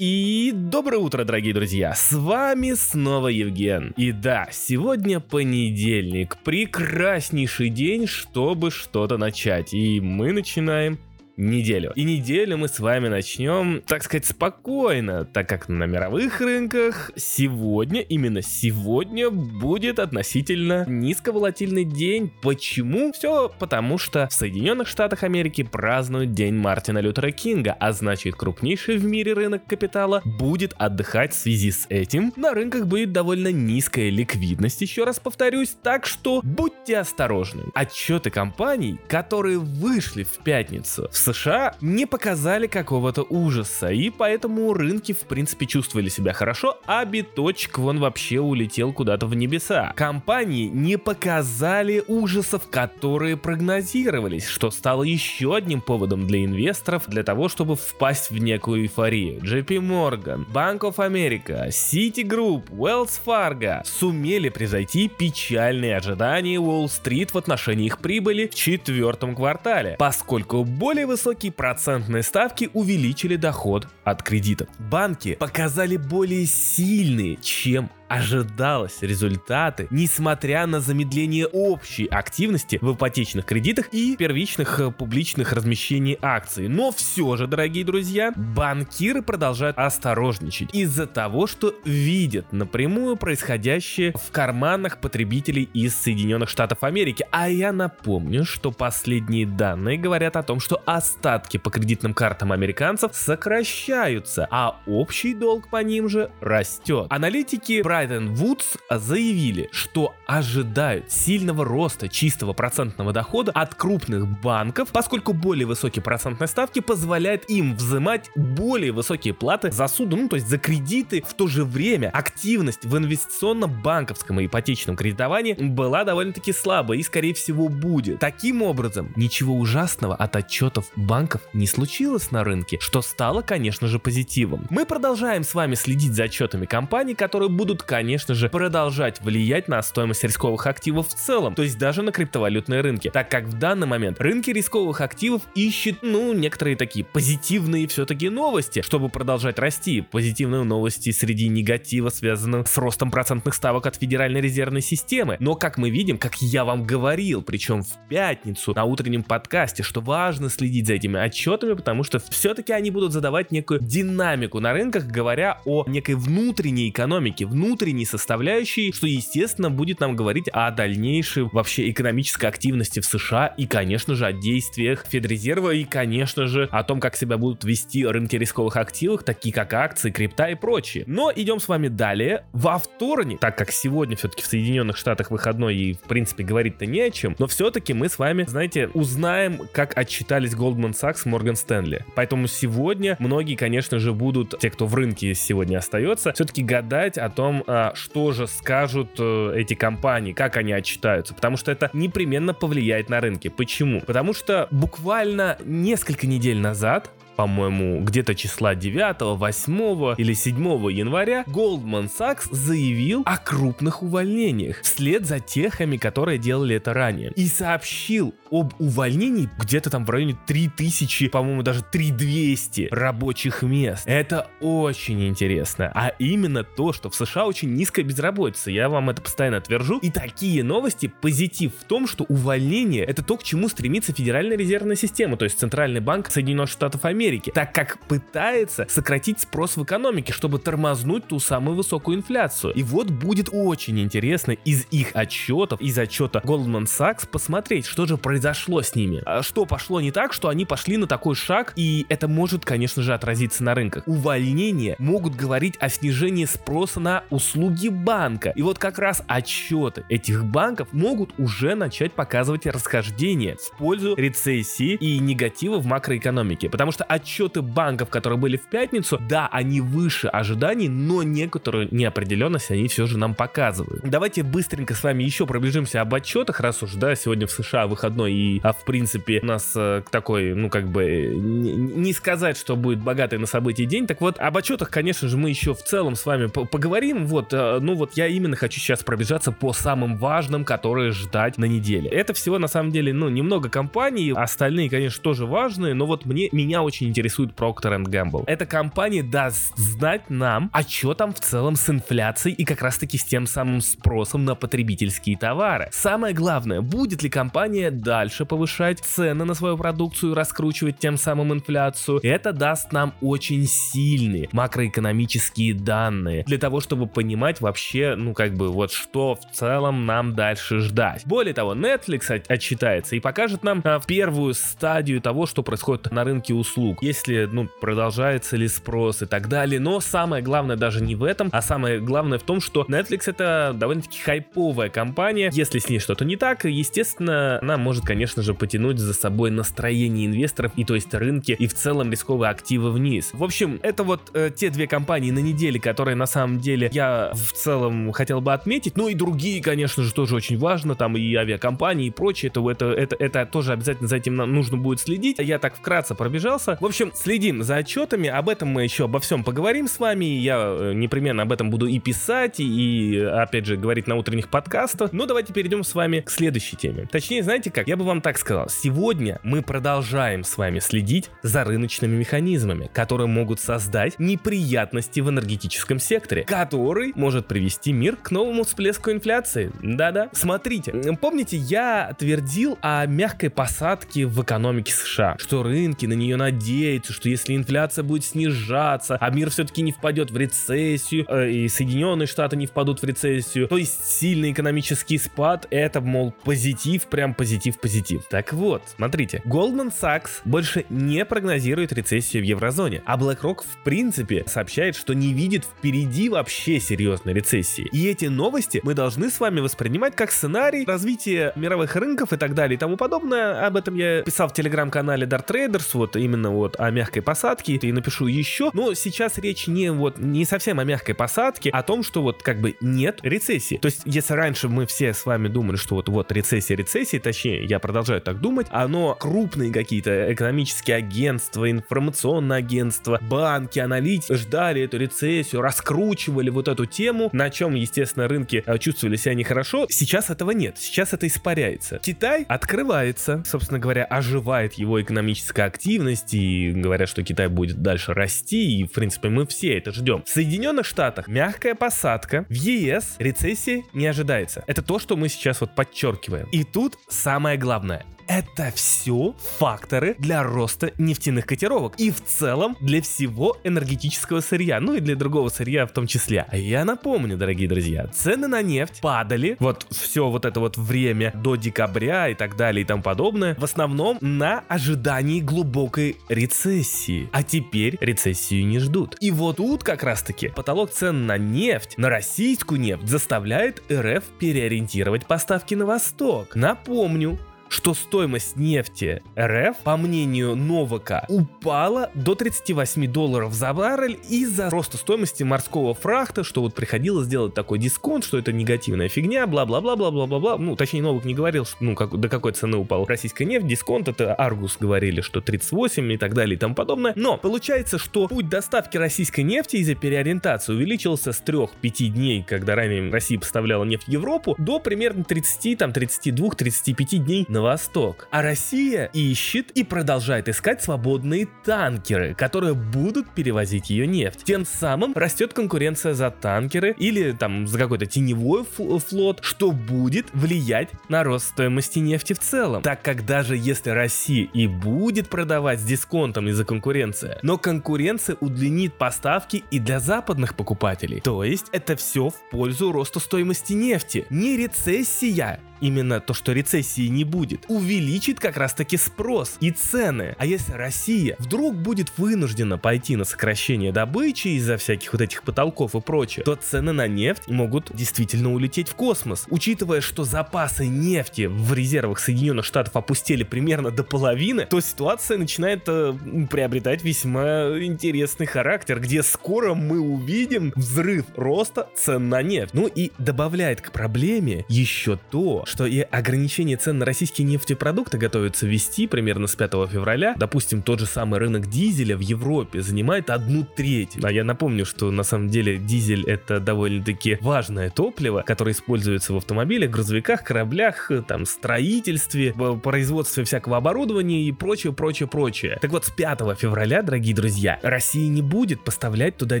И доброе утро, дорогие друзья! С вами снова Евген. И да, сегодня понедельник, прекраснейший день, чтобы что-то начать. И мы начинаем неделю. И неделю мы с вами начнем, так сказать, спокойно, так как на мировых рынках сегодня, именно сегодня, будет относительно низковолатильный день. Почему? Все потому, что в Соединенных Штатах Америки празднуют День Мартина Лютера Кинга, а значит крупнейший в мире рынок капитала будет отдыхать в связи с этим. На рынках будет довольно низкая ликвидность, еще раз повторюсь, так что будьте осторожны. Отчеты компаний, которые вышли в пятницу в США не показали какого-то ужаса, и поэтому рынки в принципе чувствовали себя хорошо, а биточек вон вообще улетел куда-то в небеса. Компании не показали ужасов, которые прогнозировались, что стало еще одним поводом для инвесторов для того, чтобы впасть в некую эйфорию. JP Morgan, Bank of America, Citigroup, Wells Fargo сумели превзойти печальные ожидания Уолл-стрит в отношении их прибыли в четвертом квартале, поскольку более высокие процентные ставки увеличили доход от кредитов. Банки показали более сильные, чем ожидалось результаты, несмотря на замедление общей активности в ипотечных кредитах и первичных э, публичных размещений акций. Но все же, дорогие друзья, банкиры продолжают осторожничать из-за того, что видят напрямую происходящее в карманах потребителей из Соединенных Штатов Америки. А я напомню, что последние данные говорят о том, что остатки по кредитным картам американцев сокращаются, а общий долг по ним же растет. Аналитики про Брайтон Вудс заявили, что ожидают сильного роста чистого процентного дохода от крупных банков, поскольку более высокие процентные ставки позволяют им взимать более высокие платы за суду, ну то есть за кредиты. В то же время активность в инвестиционно-банковском и ипотечном кредитовании была довольно-таки слабой и скорее всего будет. Таким образом, ничего ужасного от отчетов банков не случилось на рынке, что стало, конечно же, позитивом. Мы продолжаем с вами следить за отчетами компаний, которые будут конечно же, продолжать влиять на стоимость рисковых активов в целом, то есть даже на криптовалютные рынки, так как в данный момент рынки рисковых активов ищут, ну, некоторые такие позитивные все-таки новости, чтобы продолжать расти. Позитивные новости среди негатива, связанных с ростом процентных ставок от Федеральной резервной системы. Но, как мы видим, как я вам говорил, причем в пятницу на утреннем подкасте, что важно следить за этими отчетами, потому что все-таки они будут задавать некую динамику на рынках, говоря о некой внутренней экономике, внутренней внутренней составляющей, что, естественно, будет нам говорить о дальнейшей вообще экономической активности в США и, конечно же, о действиях Федрезерва и, конечно же, о том, как себя будут вести рынки рисковых активов, такие как акции, крипта и прочее. Но идем с вами далее. Во вторник, так как сегодня все-таки в Соединенных Штатах выходной и, в принципе, говорить-то не о чем, но все-таки мы с вами, знаете, узнаем, как отчитались Goldman Sachs, Morgan Stanley. Поэтому сегодня многие, конечно же, будут, те, кто в рынке сегодня остается, все-таки гадать о том, а, что же скажут э, эти компании, как они отчитаются, потому что это непременно повлияет на рынки. Почему? Потому что буквально несколько недель назад по-моему, где-то числа 9, 8 или 7 января Goldman Sachs заявил о крупных увольнениях вслед за техами, которые делали это ранее. И сообщил об увольнении где-то там в районе 3000, по-моему, даже 3200 рабочих мест. Это очень интересно. А именно то, что в США очень низкая безработица. Я вам это постоянно твержу. И такие новости, позитив в том, что увольнение это то, к чему стремится Федеральная резервная система, то есть Центральный банк Соединенных Штатов Америки Америки, так как пытается сократить спрос в экономике, чтобы тормознуть ту самую высокую инфляцию. И вот будет очень интересно из их отчетов, из отчета Goldman Sachs посмотреть, что же произошло с ними. А что пошло не так, что они пошли на такой шаг, и это может, конечно же, отразиться на рынках. Увольнения могут говорить о снижении спроса на услуги банка. И вот как раз отчеты этих банков могут уже начать показывать расхождение в пользу рецессии и негатива в макроэкономике. Потому что отчеты банков, которые были в пятницу, да, они выше ожиданий, но некоторую неопределенность они все же нам показывают. Давайте быстренько с вами еще пробежимся об отчетах, раз уж, да, сегодня в США выходной и, а, в принципе, у нас э, такой, ну, как бы, не, не сказать, что будет богатый на события день. Так вот, об отчетах, конечно же, мы еще в целом с вами поговорим. Вот, э, ну вот я именно хочу сейчас пробежаться по самым важным, которые ждать на неделе. Это всего, на самом деле, ну, немного компаний, остальные, конечно, тоже важные, но вот мне, меня очень очень интересует Procter Gamble. Эта компания даст знать нам, а что там в целом с инфляцией и как раз таки с тем самым спросом на потребительские товары. Самое главное, будет ли компания дальше повышать цены на свою продукцию, раскручивать тем самым инфляцию. Это даст нам очень сильные макроэкономические данные для того, чтобы понимать вообще, ну как бы вот что в целом нам дальше ждать. Более того, Netflix отчитается и покажет нам а, первую стадию того, что происходит на рынке услуг. Если, ну, продолжается ли спрос и так далее. Но самое главное даже не в этом, а самое главное в том, что Netflix это довольно-таки хайповая компания. Если с ней что-то не так, естественно, она может, конечно же, потянуть за собой настроение инвесторов и то есть рынки и в целом рисковые активы вниз. В общем, это вот э, те две компании на неделе, которые на самом деле я в целом хотел бы отметить. Ну и другие, конечно же, тоже очень важно, там и авиакомпании и прочее, это, это, это, это тоже обязательно за этим нужно будет следить. Я так вкратце пробежался. В общем, следим за отчетами, об этом мы еще обо всем поговорим с вами, я э, непременно об этом буду и писать, и, опять же, говорить на утренних подкастах. Но давайте перейдем с вами к следующей теме. Точнее, знаете как, я бы вам так сказал, сегодня мы продолжаем с вами следить за рыночными механизмами, которые могут создать неприятности в энергетическом секторе, который может привести мир к новому всплеску инфляции. Да-да, смотрите, помните, я твердил о мягкой посадке в экономике США, что рынки на нее надеются, что если инфляция будет снижаться, а мир все-таки не впадет в рецессию, э, и Соединенные Штаты не впадут в рецессию, то есть сильный экономический спад, это, мол, позитив, прям позитив-позитив. Так вот, смотрите, Goldman Sachs больше не прогнозирует рецессию в еврозоне, а BlackRock в принципе сообщает, что не видит впереди вообще серьезной рецессии. И эти новости мы должны с вами воспринимать как сценарий развития мировых рынков и так далее и тому подобное. Об этом я писал в телеграм-канале Dart Traders, вот именно вот о мягкой посадке, и напишу еще. Но сейчас речь не вот не совсем о мягкой посадке, а о том, что вот как бы нет рецессии. То есть, если раньше мы все с вами думали, что вот вот рецессия, рецессия, точнее, я продолжаю так думать, оно крупные какие-то экономические агентства, информационные агентства, банки, аналитики ждали эту рецессию, раскручивали вот эту тему, на чем, естественно, рынки э, чувствовали себя нехорошо. Сейчас этого нет, сейчас это испаряется. Китай открывается, собственно говоря, оживает его экономическая активность, и говорят, что Китай будет дальше расти, и, в принципе, мы все это ждем. В Соединенных Штатах мягкая посадка, в ЕС рецессии не ожидается. Это то, что мы сейчас вот подчеркиваем. И тут самое главное это все факторы для роста нефтяных котировок и в целом для всего энергетического сырья, ну и для другого сырья в том числе. А я напомню, дорогие друзья, цены на нефть падали вот все вот это вот время до декабря и так далее и тому подобное, в основном на ожидании глубокой рецессии. А теперь рецессию не ждут. И вот тут как раз таки потолок цен на нефть, на российскую нефть заставляет РФ переориентировать поставки на восток. Напомню, что стоимость нефти РФ, по мнению Новака, упала до 38 долларов за баррель из-за роста стоимости морского фрахта, что вот приходилось делать такой дисконт, что это негативная фигня, бла-бла-бла-бла-бла-бла-бла. Ну, точнее, Новак не говорил, что, ну, как, до какой цены упала российская нефть, дисконт, это Аргус говорили, что 38 и так далее и тому подобное. Но получается, что путь доставки российской нефти из-за переориентации увеличился с 3-5 дней, когда ранее Россия поставляла нефть в Европу, до примерно 30, там, 32-35 дней на на восток. А Россия ищет и продолжает искать свободные танкеры, которые будут перевозить ее нефть. Тем самым растет конкуренция за танкеры или там за какой-то теневой флот, что будет влиять на рост стоимости нефти в целом. Так как даже если Россия и будет продавать с дисконтом из-за конкуренции, но конкуренция удлинит поставки и для западных покупателей. То есть это все в пользу роста стоимости нефти. Не рецессия, именно то, что рецессии не будет, увеличит как раз таки спрос и цены. А если Россия вдруг будет вынуждена пойти на сокращение добычи из-за всяких вот этих потолков и прочее, то цены на нефть могут действительно улететь в космос. Учитывая, что запасы нефти в резервах Соединенных Штатов опустили примерно до половины, то ситуация начинает э, приобретать весьма интересный характер, где скоро мы увидим взрыв роста цен на нефть. Ну и добавляет к проблеме еще то, что и ограничение цен на российские нефтепродукты готовятся ввести примерно с 5 февраля. Допустим, тот же самый рынок дизеля в Европе занимает одну треть. А я напомню, что на самом деле дизель это довольно-таки важное топливо, которое используется в автомобилях, грузовиках, кораблях, там, строительстве, производстве всякого оборудования и прочее, прочее, прочее. Так вот, с 5 февраля, дорогие друзья, Россия не будет поставлять туда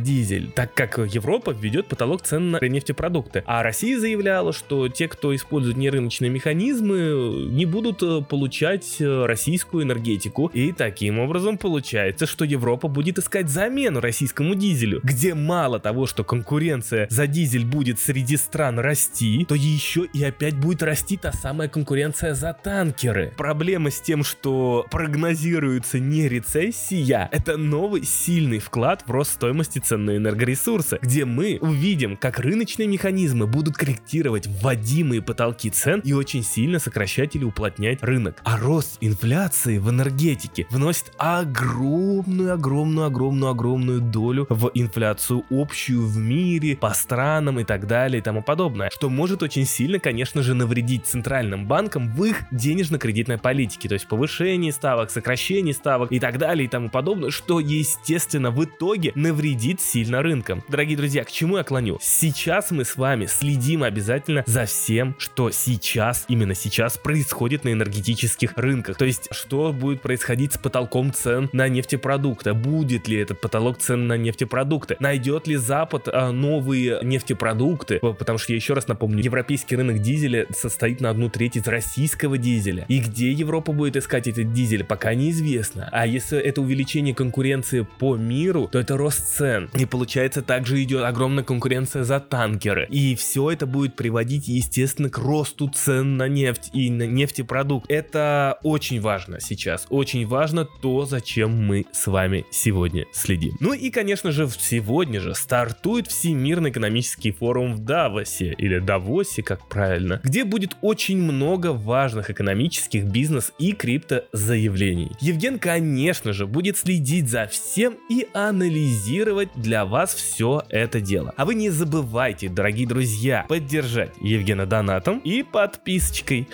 дизель, так как Европа введет потолок цен на нефтепродукты. А Россия заявляла, что те, кто использует нерыночные механизмы, не будут э, получать э, российскую энергетику. И таким образом получается, что Европа будет искать замену российскому дизелю, где мало того, что конкуренция за дизель будет среди стран расти, то еще и опять будет расти та самая конкуренция за танкеры. Проблема с тем, что прогнозируется не рецессия, это новый сильный вклад в рост стоимости цен на энергоресурсы, где мы увидим, как рыночные механизмы будут корректировать вводимые потолки цен и очень сильно сокращать или уплотнять рынок. А рост инфляции в энергетике вносит огромную, огромную, огромную, огромную долю в инфляцию общую в мире, по странам и так далее и тому подобное, что может очень сильно, конечно же, навредить центральным банкам в их денежно-кредитной политике, то есть повышение ставок, сокращение ставок и так далее и тому подобное, что, естественно, в итоге навредит сильно рынкам. Дорогие друзья, к чему я клоню? Сейчас мы с вами следим обязательно за всем, что сейчас, именно сейчас происходит на энергетических рынках. То есть, что будет происходить с потолком цен на нефтепродукты? Будет ли этот потолок цен на нефтепродукты? Найдет ли Запад а, новые нефтепродукты? Потому что я еще раз напомню, европейский рынок дизеля состоит на одну треть из российского дизеля. И где Европа будет искать этот дизель, пока неизвестно. А если это увеличение конкуренции по миру, то это рост цен. И получается также идет огромная конкуренция за танкеры. И все это будет приводить, естественно, к росту цен на нефть и на нефтепродукт. Это очень важно сейчас. Очень важно то, зачем мы с вами сегодня следим. Ну и, конечно же, сегодня же стартует Всемирный экономический форум в Давосе, или Давосе, как правильно, где будет очень много важных экономических, бизнес и крипто заявлений. Евген, конечно же, будет следить за всем и анализировать для вас все это дело. А вы не забывайте, дорогие друзья, поддержать Евгена донатом и подписочкой.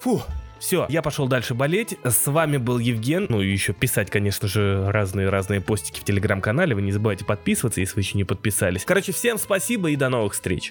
Фу, все, я пошел дальше болеть. С вами был Евген. Ну и еще писать, конечно же, разные-разные постики в телеграм-канале. Вы не забывайте подписываться, если вы еще не подписались. Короче, всем спасибо и до новых встреч.